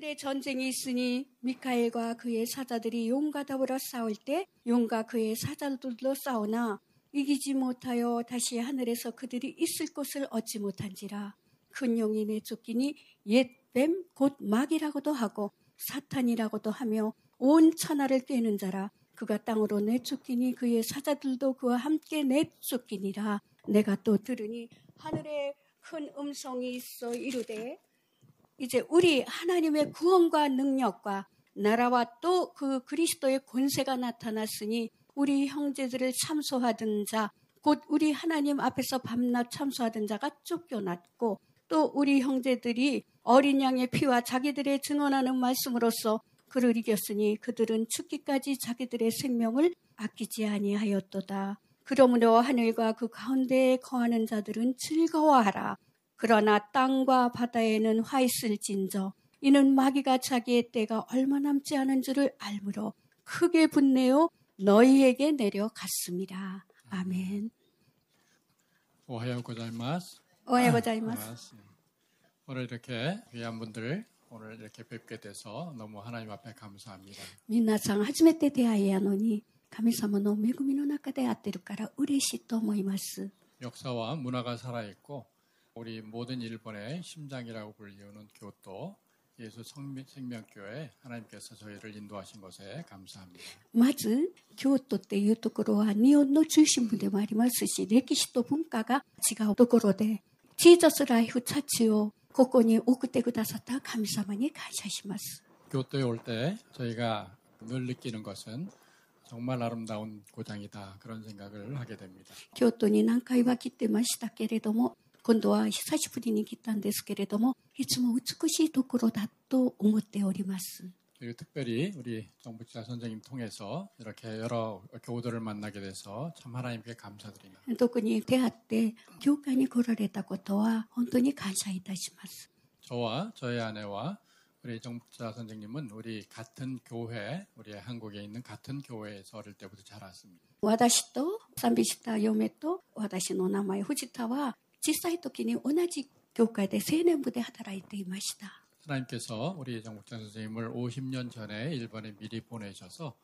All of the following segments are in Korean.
하늘에 전쟁이 있으니 미카엘과 그의 사자들이 용과 더불어 싸울 때 용과 그의 사자들도 싸우나 이기지 못하여 다시 하늘에서 그들이 있을 곳을 얻지 못한지라. 큰 용이 내쫓기니 옛 뱀 곧 마귀라고도 하고 사탄이라고도 하며 온 천하를 꿰는 자라. 그가 땅으로 내쫓기니 그의 사자들도 그와 함께 내쫓기니라. 내가 또 들으니 하늘에 큰 음성이 있어 이르되 이제 우리 하나님의 구원과 능력과 나라와 또 그 그리스도의 권세가 나타났으니 우리 형제들을 참소하던 자, 곧 우리 하나님 앞에서 밤낮 참소하던 자가 쫓겨났고 또 우리 형제들이 어린 양의 피와 자기들의 증언하는 말씀으로써 그를 이겼으니 그들은 죽기까지 자기들의 생명을 아끼지 아니하였도다. 그러므로 하늘과 그 가운데에 거하는 자들은 즐거워하라. 그러나 땅과 바다에는 화 있을진저 이는 마귀가 자기의 때가 얼마 남지 않은 줄을 알므로 크게 분내어 너희에게 내려갔습니다. 아멘. 오하요 고자이마스. 오하요 고자이마스. 오늘 이렇게 귀한 분들 오늘 이렇게 뵙게 돼서 너무 하나님 앞에 감사합니다. 민나상 하지메 때 대하여야노니 감사마 너무 메구미노 나카데 아테루카라 우레시 토모이마스. 역사와 문화가 살아 있고 우리 모든 일본의 심장이라고 불리우는 교토 예수 성미- 생명교회 하나님께서 저희를 인도하신 것에 감사합니다. まず京都っていうところは日本の中心部でもありますし歴史と文化が違うところでジーザスライフチャッチをここに送ってくださった神様に感謝します。 교토에 올 때 저희가 늘 느끼는 것은 정말 아름다운 고장이다 그런 생각을 하게 됩니다. 京都に何回は来てましたけれども 今度は久しぶりに来たんですけれどもいつも美しいところだと思っております。 그리고 특별히 우리 정부지사 선생님 통해서 이렇게 여러 교우들을 만나게 돼서 참 하나님께 감사드립니다. 特に出会って教会に来られたことは本当に感謝いたします。 저와 저희 아내와 우리 정부지사 선생님은 우리 같은 교회, 우리 한국에 있는 같은 교회에서 어릴 때부터 자랐습니다. 私と賛美した嫁と私の名前藤田は 小さい時に同じ教会で青年部で働いていました。 하나님께서 우리 정부지사 선생님을 50년 전에 일본에 미리 보내셔서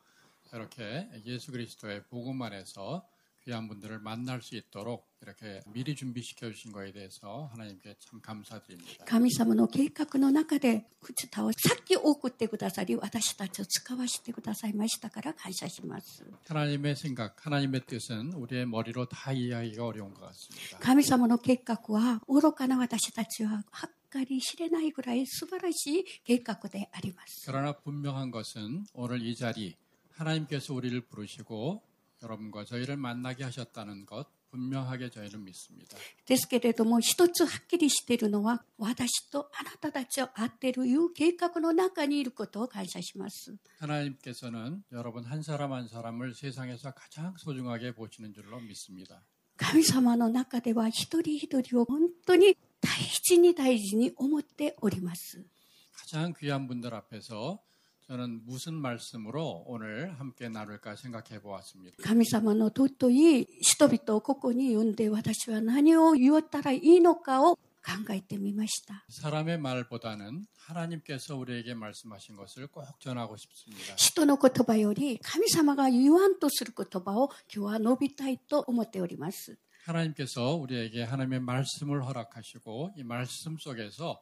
이렇게 예수 그리스도의 복음 안에서 귀한 분들을 만날 수 있도록 이렇게 미리 준비시켜 주신 거에 대해서 하나님께 참 감사드립니다. 神様の計画の中で藤田をさっき送ってくださり私たちを使わせてくださいましたから感謝します。 하나님의 생각, 하나님의 뜻은 우리의 머리로 다 이해하기가 어려운 것 같습니다. 神様の計画は愚かな私たちははっかり知れないぐらい素晴らしい計画であります。 그러나 분명한 것은 오늘 이 자리 하나님께서 우리를 부르시고 여러분과 저희를 만나게 하셨다는 것 분명하게 저희는 믿습니다. ですけれども一つはっきりしているのは私とあなたたちを会っているいう計画の中にいることを感謝します。 하나님께서는 여러분 한 사람 한 사람을 세상에서 가장 소중하게 보시는 줄로 믿습니다. 神様の中では一人一人を本当に大事に大事に思っております。 가장 귀한 분들 앞에서 저는 무슨 말씀으로 오늘 함께 나눌까 생각해 보았습니다. 神様の尊い人々をここに呼んで私は何を言ったらいいのかを考えてみました。 사람의 말보다는 하나님께서 우리에게 말씀하신 것을 꼭 전하고 싶습니다. 人の言葉より神様が言わんとする言葉を今日は述べたいと思っております。 하나님께서 우리에게 하나님의 말씀을 허락하시고 이 말씀 속에서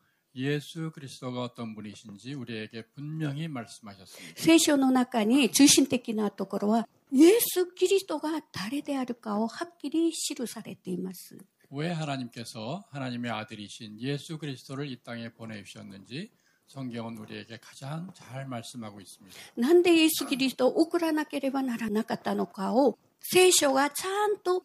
예수 그리스도가 어떤 분이신지 우리에게 분명히 말씀하셨습니다. 聖書の中に中心的なところは、イエス・キリストが誰であるかをはっきり記されています。 왜 하나님께서 하나님의 아들이신 예수 그리스도를 이 땅에 보내주셨는지 성경은 우리에게 가장 잘 말씀하고 있습니다. なんでイエス・キリストを送らなければならなかったのかを、聖書がちゃんと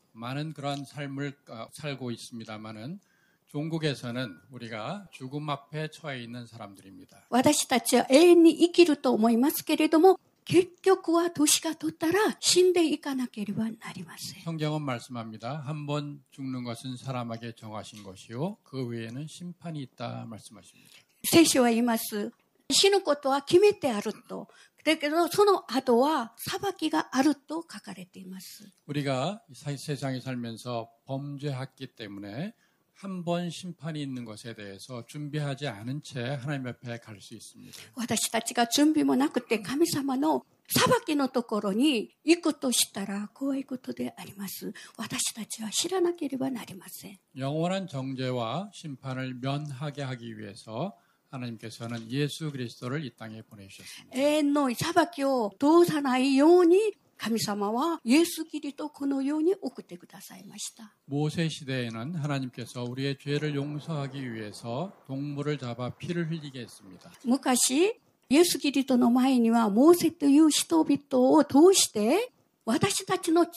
많은 그러한 삶을 어, 살고 있습니다만은 종국에서는 우리가 죽음 앞에 처해 있는 사람들입니다. 私たちは永遠に生きると思いますけれども、結局は年が取ったら死んでいかなければなりません。 성경은 말씀합니다. 한 번 죽는 것은 사람에게 정하신 것이요 그 외에는 심판이 있다 말씀하십니다. 聖書は言います。 死ぬことは決めてあると。だけど、その後は裁きがあると書かれています。 우리가 이 사- 세상에 살면서 범죄했기 때문에 한 번 심판이 있는 것에 대해서 준비하지 않은 채 하나님 앞에 갈 수 있습니다. 私たちが準備もなくて神様の裁きのところに行くとしたら怖いことであります。私たちは知らなければなりません。 영원한 정죄와 심판을 면하게 하기 위해서 하나님께서는 예수 그리스도를 이 땅에 보내주셨습니다. 永遠の裁きを通さないように神様はイエス・キリとこのように送ってくださいました。 모세 시대에는 하나님께서 우리의 죄를 용서하기 위해서 동물을 잡아 피를 흘리게 했습니다. 昔、イエス・キリトの前には、モーセという人々を通して、私たちの罪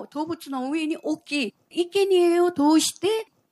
を動物の上に置き、生贄を通して、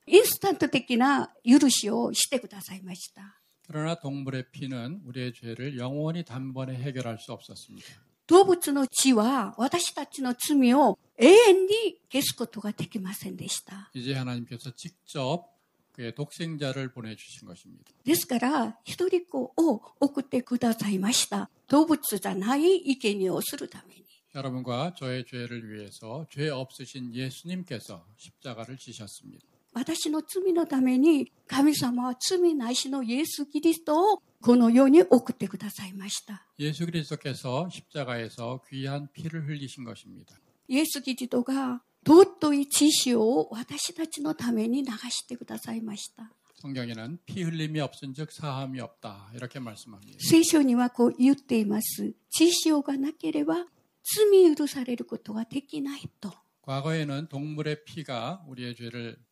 インスタント的な許しをしてくださいました。 그러나 동물의 피는 우리의 죄를 영원히 단번에 해결할 수 없었습니다. 動物の血は私たちの罪を永遠に消すことができませんでした。 이제 하나님께서 직접 그의 독생자를 보내주신 것입니다. ですから、一人っ子を送ってくださいました。動物じゃない生贄をするために。 여러분과 저의 죄를 위해서 죄 없으신 예수님께서 십자가를 지셨습니다. 私の罪のために神様は罪なしのイエス・キリストをこの世に送ってくださいました。 예수 그리스도께서 십자가에서 귀한 피를 흘리신 것입니다. イエス・キリストが尊い知識を私たちのために流してくださいました。 성경에는 피 흘림이 없은즉 사함이 없다 이렇게 말씀합니다. 聖書にはこう言っています。知識がなければ罪許されることができないと。 과거에는 동물의 피가 우리의 죄를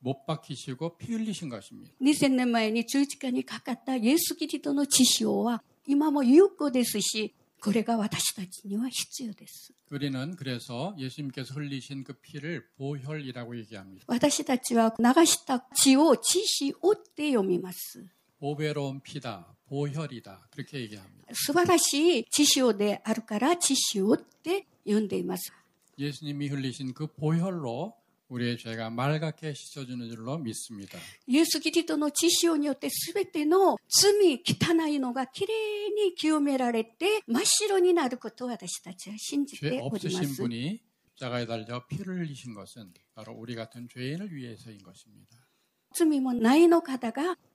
못 박히시고 피 흘리신 것입니다. 2000年前に十字架にかかったイエス・キリストの知識は今も有効ですし、これが私たちには必要です。 우리는 그래서 예수님께서 흘리신 그 피를 보혈이라고 얘기합니다. 私たちは流した血を知識をって読みます。 보배로운 피다, 보혈이다 그렇게 얘기합니다. 素晴らしい知識であるから知識をって読んでいます。 예수님이 흘리신 그 보혈로 우리의 죄가 맑게 씻어주는 줄로 믿습니다. イエス・キリストの知識によって全ての罪、汚いのがきれいに清められて真っ白になることを私たちは信じ 죄 ておりま 없으신 す。 분이 십자가에 달려 피를 흘리신 것은 바로 우리 같은 죄인을 위해서인 것입니다. 罪もないの方が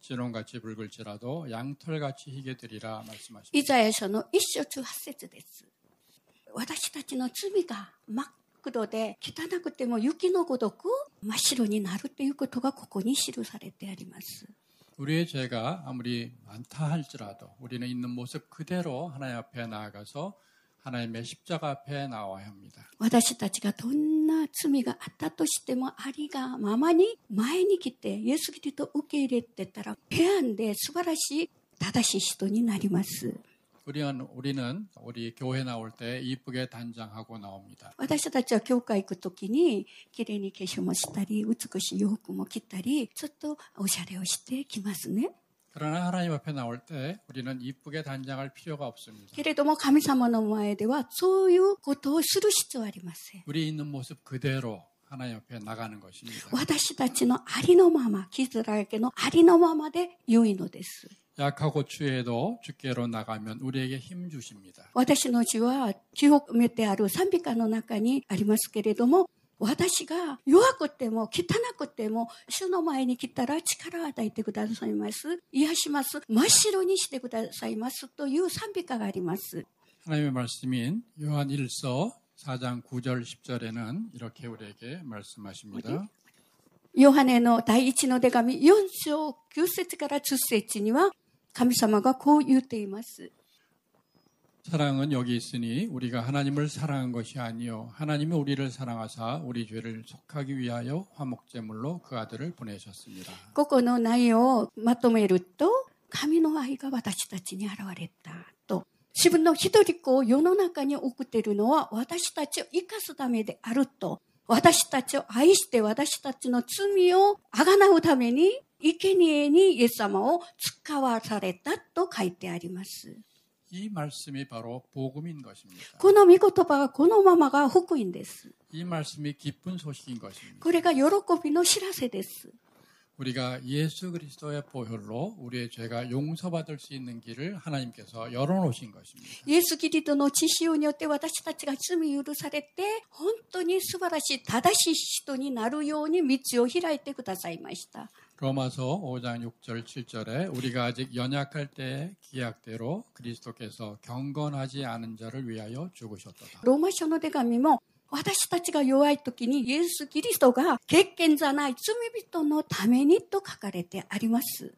진홍같이 붉을지라도 양털같이 희게 되리라 말씀하십니다. イザヤ書の一章中八節です。私たちの罪が真っ黒で汚くても雪のごとく真っ白になるということがここに記されてあります。 우리의 죄가 아무리 많다 할지라도 우리는 있는 모습 그대로 하나님 앞에 나아가서 하나님의 십자가 앞에 나와야 합니다. 私たちがどんな罪があったとしてもありがままに前に来てイエス・キリストを受け入れてたら平安で素晴らしい正しい人になります。 우리는, 우리는 우리 교회 나올 때 이쁘게 단장하고 나옵니다. 私たちは教会行くときに綺麗に化粧もしたり美しい洋服も着たりちょっとおしゃれをしてきますね。 그러나 하나님 앞에 나올 때 우리는 이쁘게 단장할 필요가 없습니다. けれども神様の前ではそういうことをする必要はありません。 우리 있는 모습 그대로 하나님 앞에 나가는 것입니다. 私たちのありのまま、傷だらけのありのままで良いのです。 약하고 추해도 주께로 나가면 우리에게 힘 주십니다. 私の字は記憶めてある賛美歌の中にありますけれども、 私が弱くても汚くても、主の前に来たら力を与えてくださいます。癒します。真っ白にしてくださいます。という賛美歌があります。 하나님의 말씀인 요한 1서 4장 9절 10절에는 이렇게 우리에게 말씀하십니다. ヨハネの第一の手紙4章9節から10節には、神様がこう言っています。 사랑은 여기 있으니 우리가 하나님을 사랑한 것이 아니요 하나님이 우리를 사랑하사 우리 죄를 속하기 위하여 화목제물로 그 아들을 보내셨습니다. ここの内容をまとめると、神の愛が私たちに現れたと。自分の一人っ子を世の中に送っているのは私たちを生かすためであると。私たちを愛して私たちの罪をあがなうために、生贄にイエス様を使わされたと書いてあります。 이 말씀이 바로 복음인 것입니다. この御言葉がこのままが福音です。 이 말씀이 기쁜 소식인 것입니다. これが喜びの知らせです。 우리가 예수 그리스도의 보혈로 우리의 죄가 용서받을 수 있는 길을 하나님께서 열어놓으신 것입니다. イエス・キリストの血潮によって私たちが罪許されて、本当に素晴らしい、正しい人になるように道を開いてくださいました。 로마서 5장 6절 7절에 우리가 아직 연약할 때의 기약대로 그리스도께서 경건하지 않은 자를 위하여 죽으셨도다. ローマ書の手紙も、私たちが弱い時にイエス・キリストが欠見じゃない罪人のためにと書かれてあります。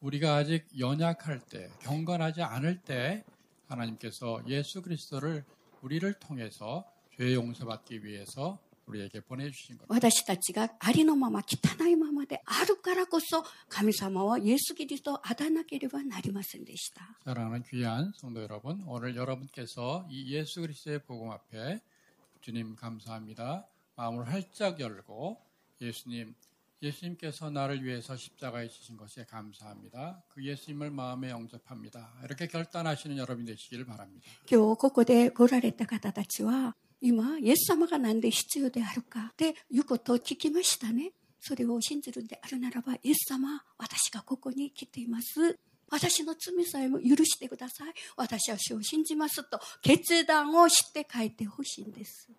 우리가 아직 연약할 때, 경건하지 않을 때 하나님께서 예수 그리스도를 우리를 통해서 죄 용서받기 위해서 우리에게 보내주신 것. 私たちがありのまま汚いままであるからこそ神様はイエス・キリストをあだなければなりませんでした。 사랑하는 귀한 성도 여러분, 오늘 여러분께서 이 예수 그리스도의 복음 앞에 주님 감사합니다. 마음을 활짝 열고 예수님, 예수님께서 나를 위해서 십자가에 지신 것에 감사합니다. 그 예수님을 마음에 영접합니다. 이렇게 결단하시는 여러분이 되시길 바랍니다. 今日ここで来られた方たちは、 今、イエス様が何で必要であるかっていうことを聞きましたね。それを信じるんであるならば、イエス様、私がここに来ています。私の罪さえも許してください。私は主を信じますと決断をして書いてほしいんです。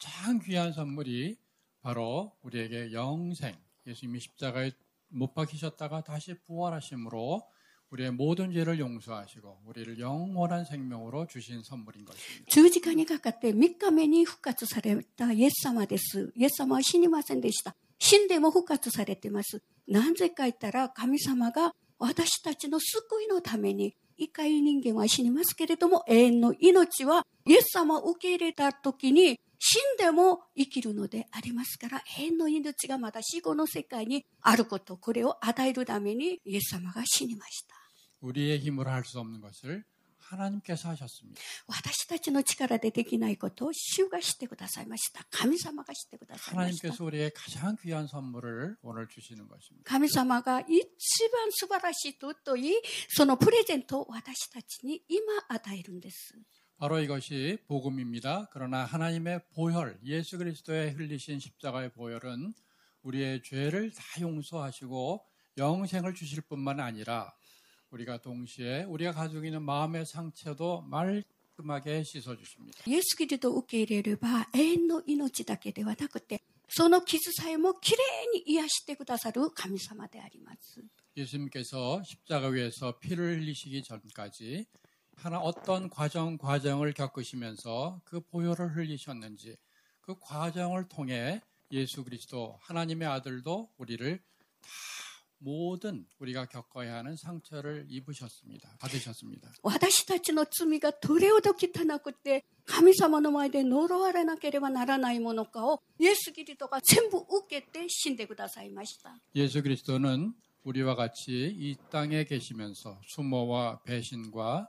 가장 귀한 선물이 바로 우리에게 영생, 예수님이 십자가에 못 박히셨다가 다시 부활하심으로 우리의 모든 죄를 용서하시고 우리를 영원한 생명으로 주신 선물인 것입니다. 十字架にかかって3日目に復活されたイエス様です。イエス様は死にませんでした。死んでも復活されてます。なぜか言ったら神様が私たちの救いのために、一回人間は死にますけれども、永遠の命はイエス様を受け入れた時に 死んでも生きるのでありますから、変の命がまだ死後の世界にあること、これを与えるためにイエス様が死にました。私たちの力でできないことを主がしてくださいました。神様がしてくださいました。神様が一番素晴らしいととい、そのプレゼントを私たちに今与えるんです。 바로 이것이 복음입니다. 그러나 하나님의 보혈, 예수 그리스도의 흘리신 십자가의 보혈은 우리의 죄를 다 용서하시고 영생을 주실 뿐만 아니라 우리가 동시에 우리가 가지고 있는 마음의 상처도 말끔하게 씻어 주십니다. イエス・キリストを受け入れれば永遠の命だけではなくて、その傷さえもきれいに癒してくださる神様であります。 예수님께서 십자가 위에서 피를 흘리시기 전까지 하나 어떤 과정 과정을 겪으시면서 그 보혈을 흘리셨는지 그 과정을 통해 예수 그리스도 하나님의 아들도 우리를 다 모든 우리가 겪어야 하는 상처를 입으셨습니다. 받으셨습니다. 私たちの罪がどれほど汚くて、神様の前で呪われなければならないものかを、イエス・キリストが全部受けて死んでくださいました。 예수 그리스도는 우리와 같이 이 땅에 계시면서 수모와 배신과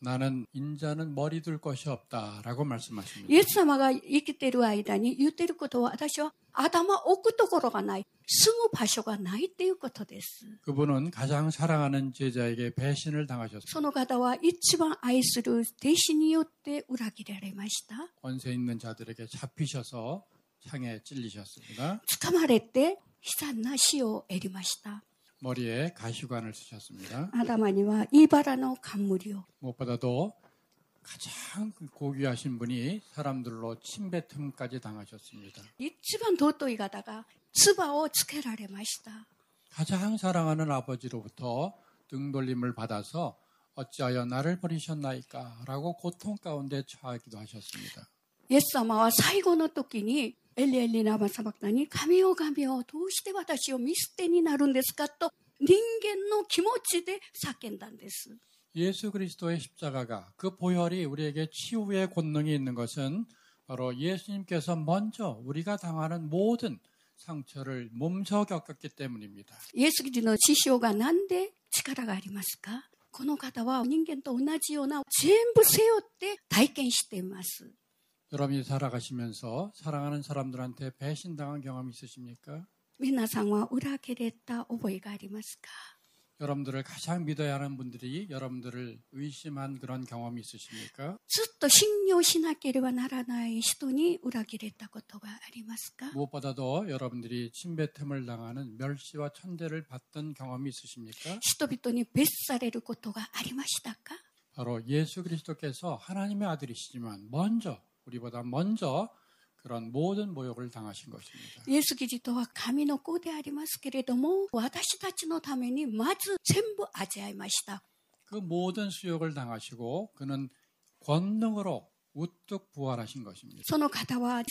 나는 인자는 머리 둘 것이 없다라고 말씀하십니다. イエス様が生きている間に言っていることは、私は頭を置くところがない、住む場所がないっていうことです。 그분은 가장 사랑하는 제자에게 배신을 당하셨습니다. その方は一番愛する弟子によって裏切られました。 권세 있는 자들에게 잡히셔서 창에 찔리셨습니다. 掴まれて悲惨な死を得りました。 머리에 가시관을 쓰셨습니다. 아담하니와 이바라노 간물이요. 무엇보다도 가장 고귀하신 분이 사람들로 침뱉음까지 당하셨습니다. 이 집안 도또이 가다가 츠바오 츠케라레 마시다. 가장 사랑하는 아버지로부터 등돌림을 받아서 어찌하여 나를 버리셨나이까라고 고통 가운데 처하기도 하셨습니다. 옛사마와 사이고노 토끼니 エリエリナマサバクタに、神よ神よ、どうして私を見捨てになるんですかと、人間の気持ちで叫んだんです。 예수 그리스도의 십자가가 그 보혈이 우리에게 치유의 권능이 있는 것은 바로 예수님께서 먼저 우리가 당하는 모든 상처를 몸소 겪었기 때문입니다. イエス・キリストの師匠がなんで力がありますかこの方は人間と同じような全部背負って体験しています。 여러분이 살아가시면서 사랑하는 사람들한테 배신당한 경험 있으십니까? 皆さんは裏切れた覚えがありますか 여러분들을 가장 믿어야 하는 분들이 여러분들을 의심한 그런 경험이 있으십니까? ずっと信用しなければならない人に裏切れたことがありますか 무엇보다도 여러분들이 침뱉음을 당하는 멸시와 천대를 받던 경험이 있으십니까? 人々に別されることがありましたか 바로 예수 그리스도께서 하나님의 아들이시지만 먼저 우리보다 먼저 그런 모든 모욕을 당하신 것입니다. イエス・キリストは神の子でありますけれども、私たちのためにまず全部味わいました。 그 모든 수욕을 당하시고 그는 권능으로 우뚝 부활하신 것입니다. その方は全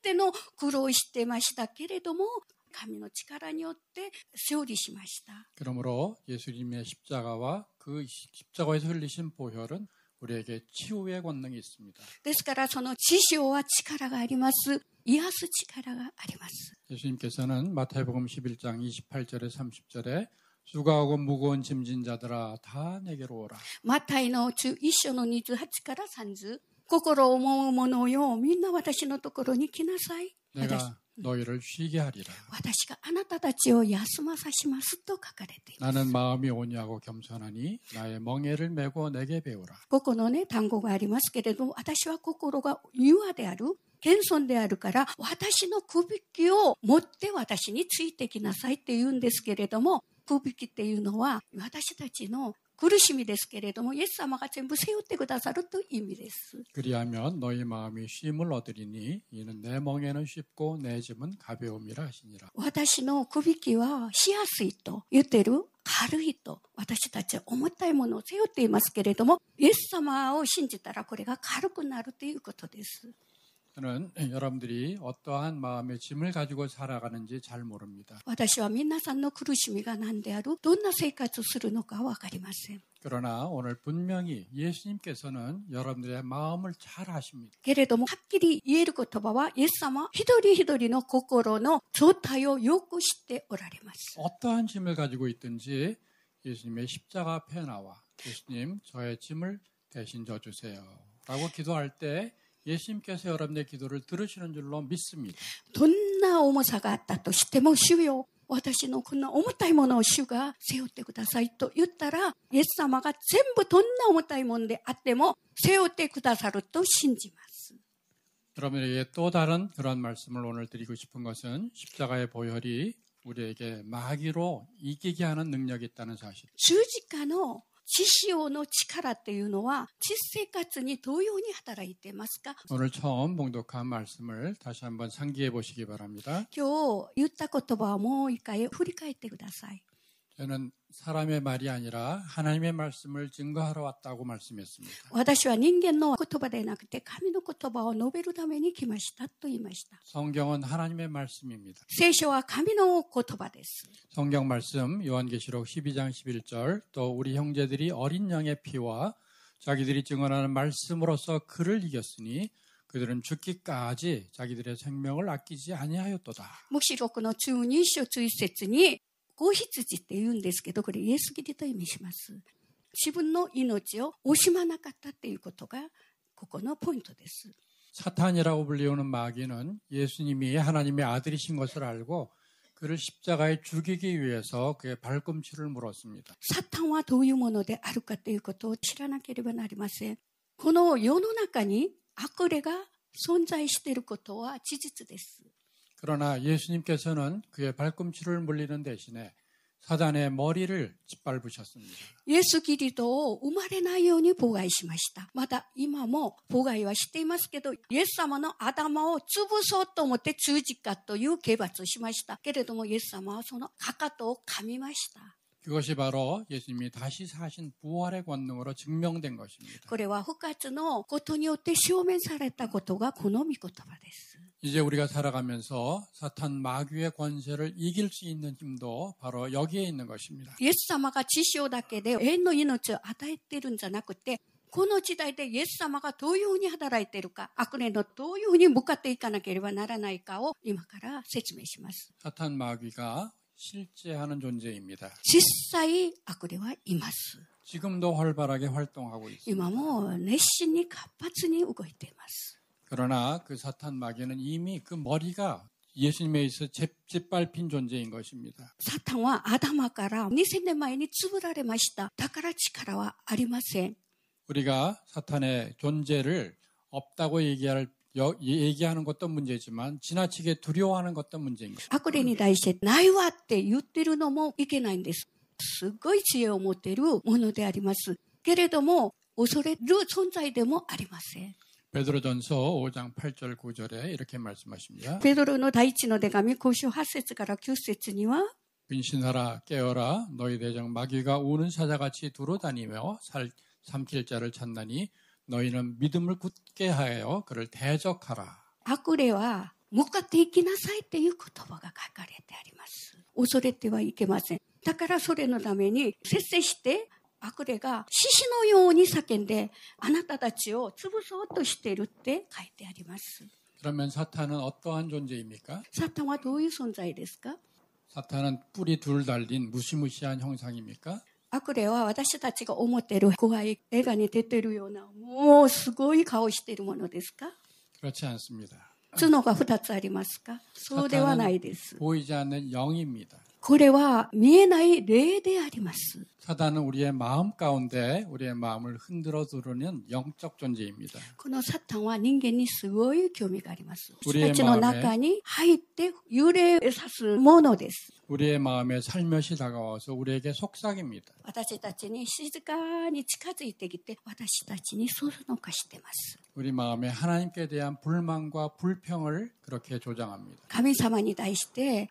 ての苦労をしてましたけれども、神の力によって勝利しました。 그러므로 예수님의 십자가와 그 십자가에서 흘리신 보혈은 우리에게 치유의 권능이 있습니다. ですからその知性は力があります。癒す力があります。 예수님께서는 마태복음 11장 28절에 30절에 수고하고 무거운 짐진 자들아 다 내게로 오라. マタイの11章の28から30。心を思う者よ、みんな私のところに来なさい。私 내가 너희를 쉬게 하리라. 私があなたたちを休まさしますと書かれています。ここのね、単語がありますけれども、私は心が柔和である。謙遜であるから、私の首引きを持って私についてきなさいって言うんですけれども、首引きっていうのは、私たちの苦しみですけれども、イエス様が全部背負ってくださるという意味です。 그리하면 너희 마음이 쉼을 얻으리니 이는 내 멍에는 쉽고 내 짐은 가벼움이라 하시니라. 私のくびきはしやすいと言ってる軽いと私たちは重たいものを背負っていますけれども、イエス様を信じたらこれが軽くなるということです。 저는 여러분들이 어떠한 마음의 짐을 가지고 살아가는지 잘 모릅니다. 私は皆さんの苦しみが何である、どんな生活をするのかわかりません。 그러나 오늘 분명히 예수님께서는 여러분들의 마음을 잘 아십니다. けれども、はっきり言える言葉は、イエス様は一人一人の心の状態をよく知っておられます。 어떠한 짐을 가지고 있든지 예수님의 십자가 앞에 나와 예수님 저의 짐을 대신 져주세요. 라고 기도할 때 예수님께서 여러분의 기도를 들으시는 줄로 믿습니다. どんな重さがあったとしても、主よ、私のこんな重たいものを主が背負ってくださいと言ったら、イエス様が全部どんな重たいものであっても背負ってくださると信じます。 여러분에게 또 다른 그런 말씀을 오늘 드리고 싶은 것은 십자가의 보혈이 우리에게 마귀로 이기게 하는 능력이 있다는 사실. 十字架の 知識の力っていうのは実生活に同様に働いていますか？今日言った言葉をもう一回振り返ってください。 저는 사람의 말이 아니라 하나님의 말씀을 증거하러 왔다고 말씀했습니다. 私は人間の言葉でなくて神の言葉を述べるために来ましたと言いました。 성경은 하나님의 말씀입니다. 聖書は神の言葉です。 성경 말씀 요한계시록 12장 11절 또 우리 형제들이 어린 양의 피와 자기들이 증언하는 말씀으로서 그를 이겼으니 그들은 죽기까지 자기들의 생명을 아끼지 아니하였도다. 黙示録の中二章中一節に、 子羊って言うんですけど、これイエス・キリと意味します。自分の命を惜しまなかったっていうことが、ここのポイントです。 사탄이라고 불리우는 마귀는 예수님이 하나님의 아들이신 것을 알고 그를 십자가에 죽이기 위해서 그의 발꿈치를 물었습니다. サタンはどういうものであるかということを知らなければなりません。この世の中に悪霊が存在していることは事実です。 그러나 예수님께서는 그의 발꿈치를 물리는 대신에 사단의 머리를 짓밟으셨습니다. イエス・キリトを生まれないように妨害しました。また今も妨害はしていますけど、イエス様の頭を潰そうと思って十字架という刑罰をしました。けれどもイエス様はそのかかとを噛みました。 그것이 바로 예수님이 다시 사신 부활의 권능으로 증명된 것입니다. これは復活のことによって証明されたことがこの御言葉です。 이제 우리가 살아가면서 사탄 마귀의 권세를 이길 수 있는 힘도 바로 여기에 있는 것입니다. イエス様が知性だけで永遠の命を与えてるんじゃなくて、この時代でイエス様がどういうふうに働いているか、悪霊のどういうふうに向かっていかなければならないかを今から説明します。 사탄 마귀가 실제 하는 존재입니다. 実際悪霊はいます。 지금도 활발하게 활동하고 있습니다. 今も熱心に活発に動いています。 그러나 그 사탄 마귀는 이미 그 머리가 예수님에 있어 재- 짓밟힌 존재인 것입니다. サタンはアダマから2000年前に潰られました。だから力はありません。 우리가 사탄의 존재를 없다고 얘기할 여- 얘기하는 것도 문제지만 지나치게 두려워하는 것도 문제인 것입니다. 悪霊に対してないわって言ってるのもいけないんです。すごい知恵を持っているものであります。けれども、恐れる存在でもありません。 베드로전서 5장 8절 9절에 이렇게 말씀하십니다. ペドロの第一の手紙、交渉8節から9節には、 근신하라 깨어라 너희 대적 마귀가 우는 사자같이 두루다니며 살 삼킬 자를 찾나니 너희는 믿음을 굳게 하여 그를 대적하라. 悪霊は向かっていきなさいっていう言葉が書かれてあります。恐れてはいけません。だからそれのために節制して 悪霊が獅子のように叫んであなたたちを潰そうとしているって書いてあります。 그러면 사탄은 어떠한 존재입니까? サタンはどういう存在ですか 사탄은 뿔이 둘 달린 무시무시한 형상입니까? 悪霊は私たちが思っている怖い映画に出てるようなもうすごい顔しているものですか 그렇지 않습니다. 角が2つありますかそうではないです。 보이지 않는 영입니다. これは見えない霊であります。 사단은 우리의 마음 가운데 우리의 마음을 흔들어 두르는 영적 존재입니다. このサタンは人間にすごい興味があります。우리의 私たちの中に入って幽霊をさすものです。 우리의 마음에 살며시 다가와서 우리에게 속삭입니다. 私たちに静かに近づいてきて、私たちにそそのかしてます。 우리 마음에 하나님께 대한 불만과 불평을 그렇게 조장합니다. 神様に対して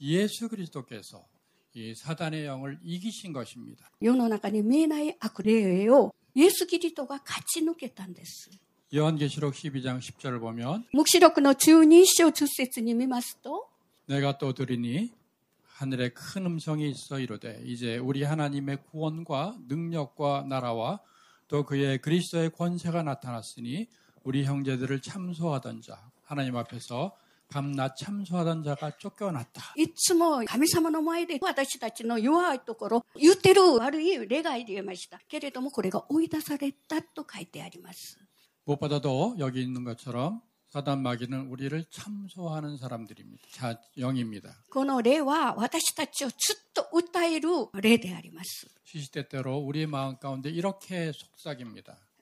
예수 그리스도께서 이 사단의 영을 이기신 것입니다. 世の中に見えない悪霊をイエス・キリストが勝ち抜けたんです。 요한계시록 12장 10절을 보면 黙示録の中二章10節に見ますと、 내가 또 들으니 하늘에 큰 음성이 있어 이르되 이제 우리 하나님의 구원과 능력과 나라와 또 그의 그리스도의 권세가 나타났으니 우리 형제들을 참소하던 자 하나님 앞에서 밤낮 참소하던 자가 쫓겨났다. いつも神様の前で私たちの弱いところ、言ってる悪い霊が入れました。けれどもこれが追い出されたと書いてあります。 무엇보다도 여기 있는 것처럼 사단 마귀는 우리를 참소하는 사람들입니다. 자, 영입니다. この霊は私たちをずっと訴える霊であります。 시시때때로 우리의 마음 가운데 이렇게 속삭입니다.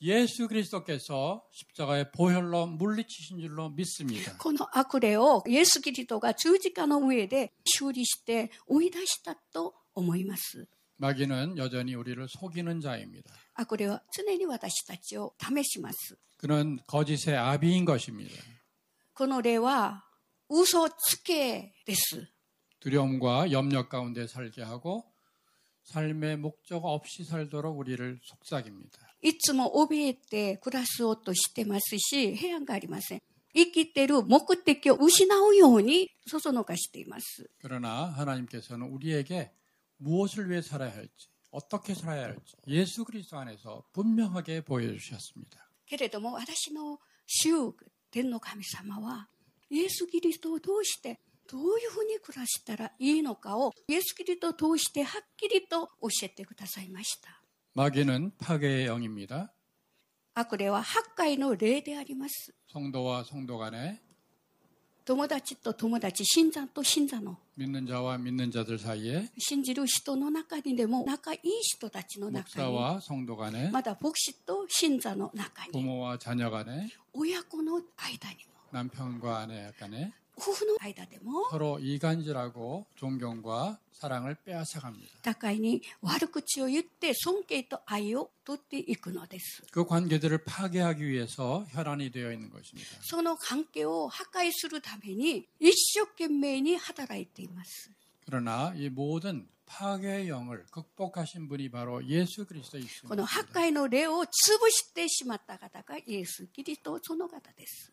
예수 그리스도께서 십자가의 보혈로 물리치신 줄로 믿습니다. この悪霊をイエス・キリストが十字架の上で修理して追い出したと思います。 마귀는 여전히 우리를 속이는 자입니다. 悪霊は常に私たちを試します。 그는 거짓의 아비인 것입니다. この霊は嘘つけです。 두려움과 염려 가운데 살게 하고 삶의 목적 없이 살도록 우리를 속삭입니다. いつも怯えて暮らそうとしてますし、平安がありません。生きてる目的を失うようにそそのかしています。 그러나 하나님께서는 우리에게 무엇을 위해 살아야 할지, 어떻게 살아야 할지 예수 그리스도 안에서 분명하게 보여주셨습니다. けれども私の主天の神様はイエス・キリストを通してどういうふうに暮らしたらいいのかをイエス・キリストを通してはっきりと教えてくださいました。 마귀는 파괴의 영입니다. 悪霊は八海の霊であります。 성도와 성도 간에 友達と友達、信者と信者の 믿는 자와 믿는 자들 사이에 信じる人の中にでも仲いい人たちの中に 목사와 성도 간에 まだ牧師と信者の中に 부모와 자녀 간에 親子の間にも 남편과 아내 간에 夫婦の間でも 서로 이간질하고 존경과 사랑을 빼앗아갑니다. 互いに悪口を言って尊敬と愛を取っていくのです。 그 관계들을 파괴하기 위해서 혈안이 되어 있는 것입니다. その関係を破壊するために一生懸命に働いています。 그러나 이 모든 파괴의 영을 극복하신 분이 바로 예수 この 그리스도이십니다. 破壊の霊を潰してしまった方がイエス・キリストその方です。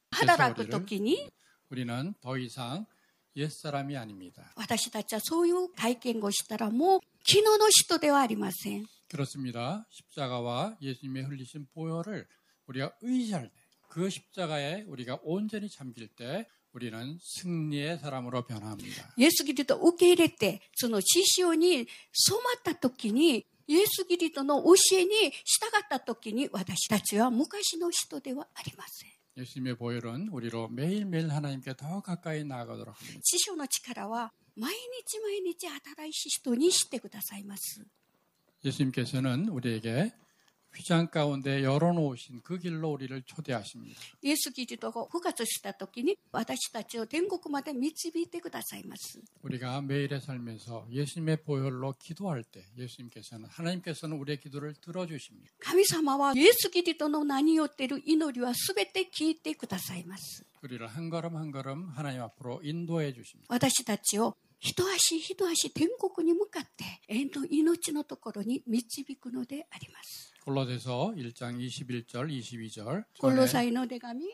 働く時に 우리는 더 이상 옛사람이 아닙니다. 私たちはそういう体験をしたらもう昨日の人ではありません。 그렇습니다. 십자가와 예수님의 흘리신 보혈을 우리가 의지할 때, 그 십자가에 우리가 온전히 잠길 때 우리는 승리의 사람으로 변화합니다. イエス・キリストを受け入れて、その師匠に染まった時に、イエス・キリストの教えに従った時に、私たちは昔の人ではありません。 예수님의 보혈은 우리로 매일매일 하나님께 더 가까이 나아가도록 합니다. 師匠の力は、毎日毎日新しい人にしてくださいます。 예수님께서는 우리에게 휘장 가운데 열어놓으신 그 길로 우리를 초대하십니다. イエス・キリストが復活した時に、私たちを天国まで導いてくださいます。 우리가 매일의 삶에서 예수님의 보혈로 기도할 때 예수님께서는 하나님께서는 우리의 기도를 들어주십니다. 神様はイエス・キリストの名によっている祈りは全て聞いてくださいます。 우리를 한 걸음 한 걸음 하나님 앞으로 인도해 주십니다. 私たちを一足一足天国に向かって永遠の命のところに導くのであります。 골로새서 1장 21절 22절 コロ 전에, サイの手紙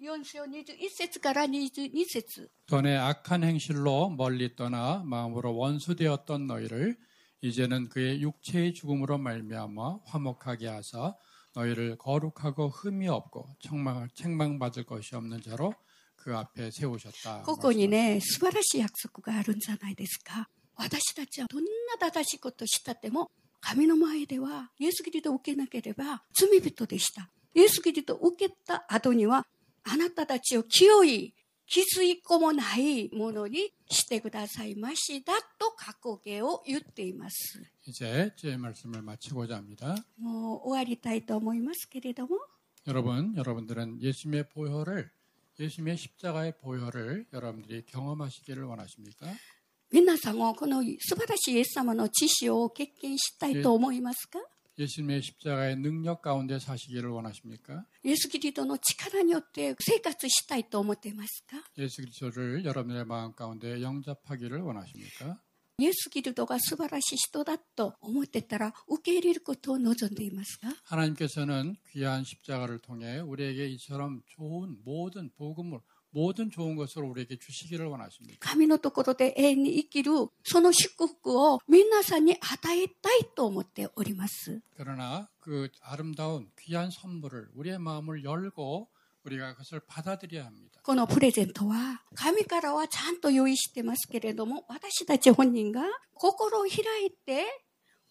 4章21節から22節 전에 악한 행실로 멀리 떠나 마음으로 원수되었던 너희를 이제는 그의 육체의 죽음으로 말미암아 화목하게 하사 너희를 거룩하고 흠이 없고 책망, 책망받을 것이 없는 자로 그 앞에 세우셨다. ここにね、素晴らしい約束があるんじゃないですか。私たちはどんな正しいことをしたっても、 神の前ではイエス・キリストを受けなければ罪人でした。イエス・キリストを受けた後には、あなたたちを清い、傷一個もないものにしてくださいましたと過去形を言っています。 이제 제 말씀을 마치고자 합니다. もう終わりたいと思いますけれども、 여러분, 여러분들은 예수님의 보혈을 예수님의 십자가의 보혈을 여러분들이 경험하시기를 원하십니까? 皆さんもこの素晴らしいイエス様の知識を経験したいと思いますか 예수님의 십자가의 능력 가운데 사시기를 원하십니까? イエス・キリストの力によって生活したいと思っていますか 예수 그리스도를 여러분의 마음 가운데 영접하기를 원하십니까? イエス・キリストが素晴らしい人だと思ってたら受け入れることを望んでいますか 하나님께서는 귀한 십자가를 통해 우리에게 이처럼 좋은 모든 복음을 모든 좋은 것을 우리에게 주시기를 원하십니다. 神のところで永遠に生きるその祝福を皆さんに与えたいと思っております。 그러나 그 아름다운 귀한 선물을 우리의 마음을 열고 우리가 그것을 받아들여야 합니다. このプレゼントは神からはちゃんと用意してますけれども私たち本人が心を開いて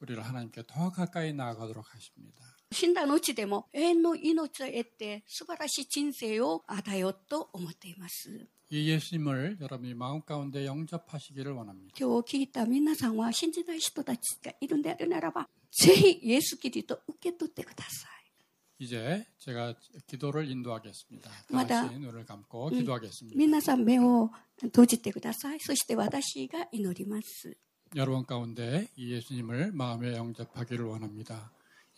우리를 하나님께 더 가까이 나아가도록 하십니다. 死んだ後でも永遠の命を得て素晴らしい人生を与えようと思っています。 이 예수님을 여러분이 마음 가운데 영접하시기를 원합니다. 今日聞いた皆さんは信じない人たちがいるんであるならば、ぜひイエス・キリストを受け取ってください。 이제 제가 기도를 인도하겠습니다. 다 마다- 같이 눈을 감고 기도하겠습니다. 皆さん目を閉じてください。そして私が祈ります。 여러분 가운데 이 예수님을 마음에 영접하기를 원합니다.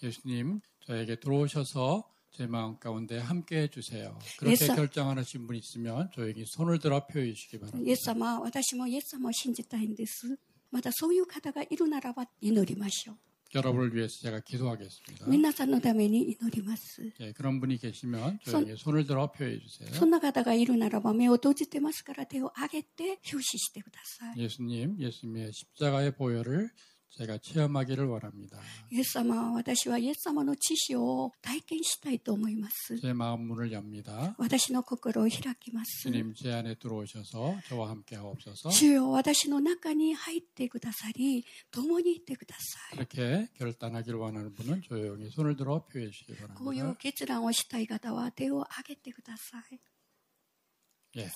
예수님 저에게 들어오셔서 제 마음 가운데 함께 해주세요. 그렇게 예수- 결정하신 분 있으면 저에게 손을 들어 표해 주시기 イ 바랍니다. エス様、私もイエス様を信じたいんです。またそういう方がいるならば祈りましょう。 여러분을 위해서 제가 기도하겠습니다. 皆さんのために祈ります。 예, 그런 분이 계시면 저에게 손을 들어 표해 주세요. そんな方がいるならば目を閉じてますから手を挙げて表示してください。 예수님, 예수님의 십자가의 보혈을 제가 체험하기를 원합니다. イエス様、私はイエス様の知識を体験したいと思います。 제 마음 문을 엽니다. 私の心を開きます。 주님 제 안에 들어오셔서 저와 함께 하옵소서. 主よ、私の中に入ってくださり、共にいてください。 그렇게 결단하기를 원하는 분은 조용히 손을 들어 표해 주시기 こういう 바랍니다. 決断をしたい方は手を挙げてください。 예.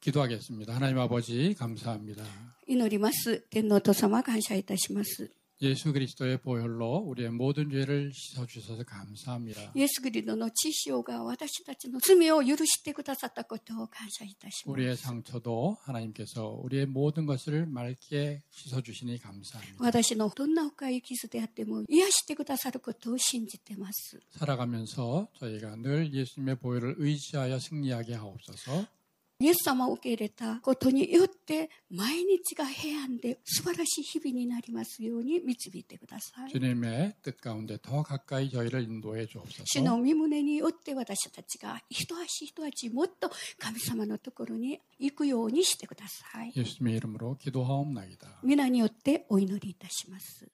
기도하겠습니다. 하나님 아버지 감사합니다. 이노리마스 텐노토사마 감사이다시마스. 예수 그리스도의 보혈로 우리의 모든 죄를 씻어 주셔서 감사합니다. 예수 그리스도의 지시오가 와다시다치노 스미오 유루시테 구다사타 것을 감사합니다. 우리의 상처도 하나님께서 우리의 모든 것을 맑게 씻어 주시니 감사합니다. 와다시노 돈나오카이 기스데아테모 이하시테 구다사르 것도 신지테마스. 살아가면서 저희가 늘 예수님의 보혈을 의지하여 승리하게 하옵소서. イエス様を受け入れたことによって、毎日が平安で素晴らしい日々になりますように導いてください。主の御胸によって私たちが一足一足もっと神様のところに行くようにしてください。皆によってお祈りいたします。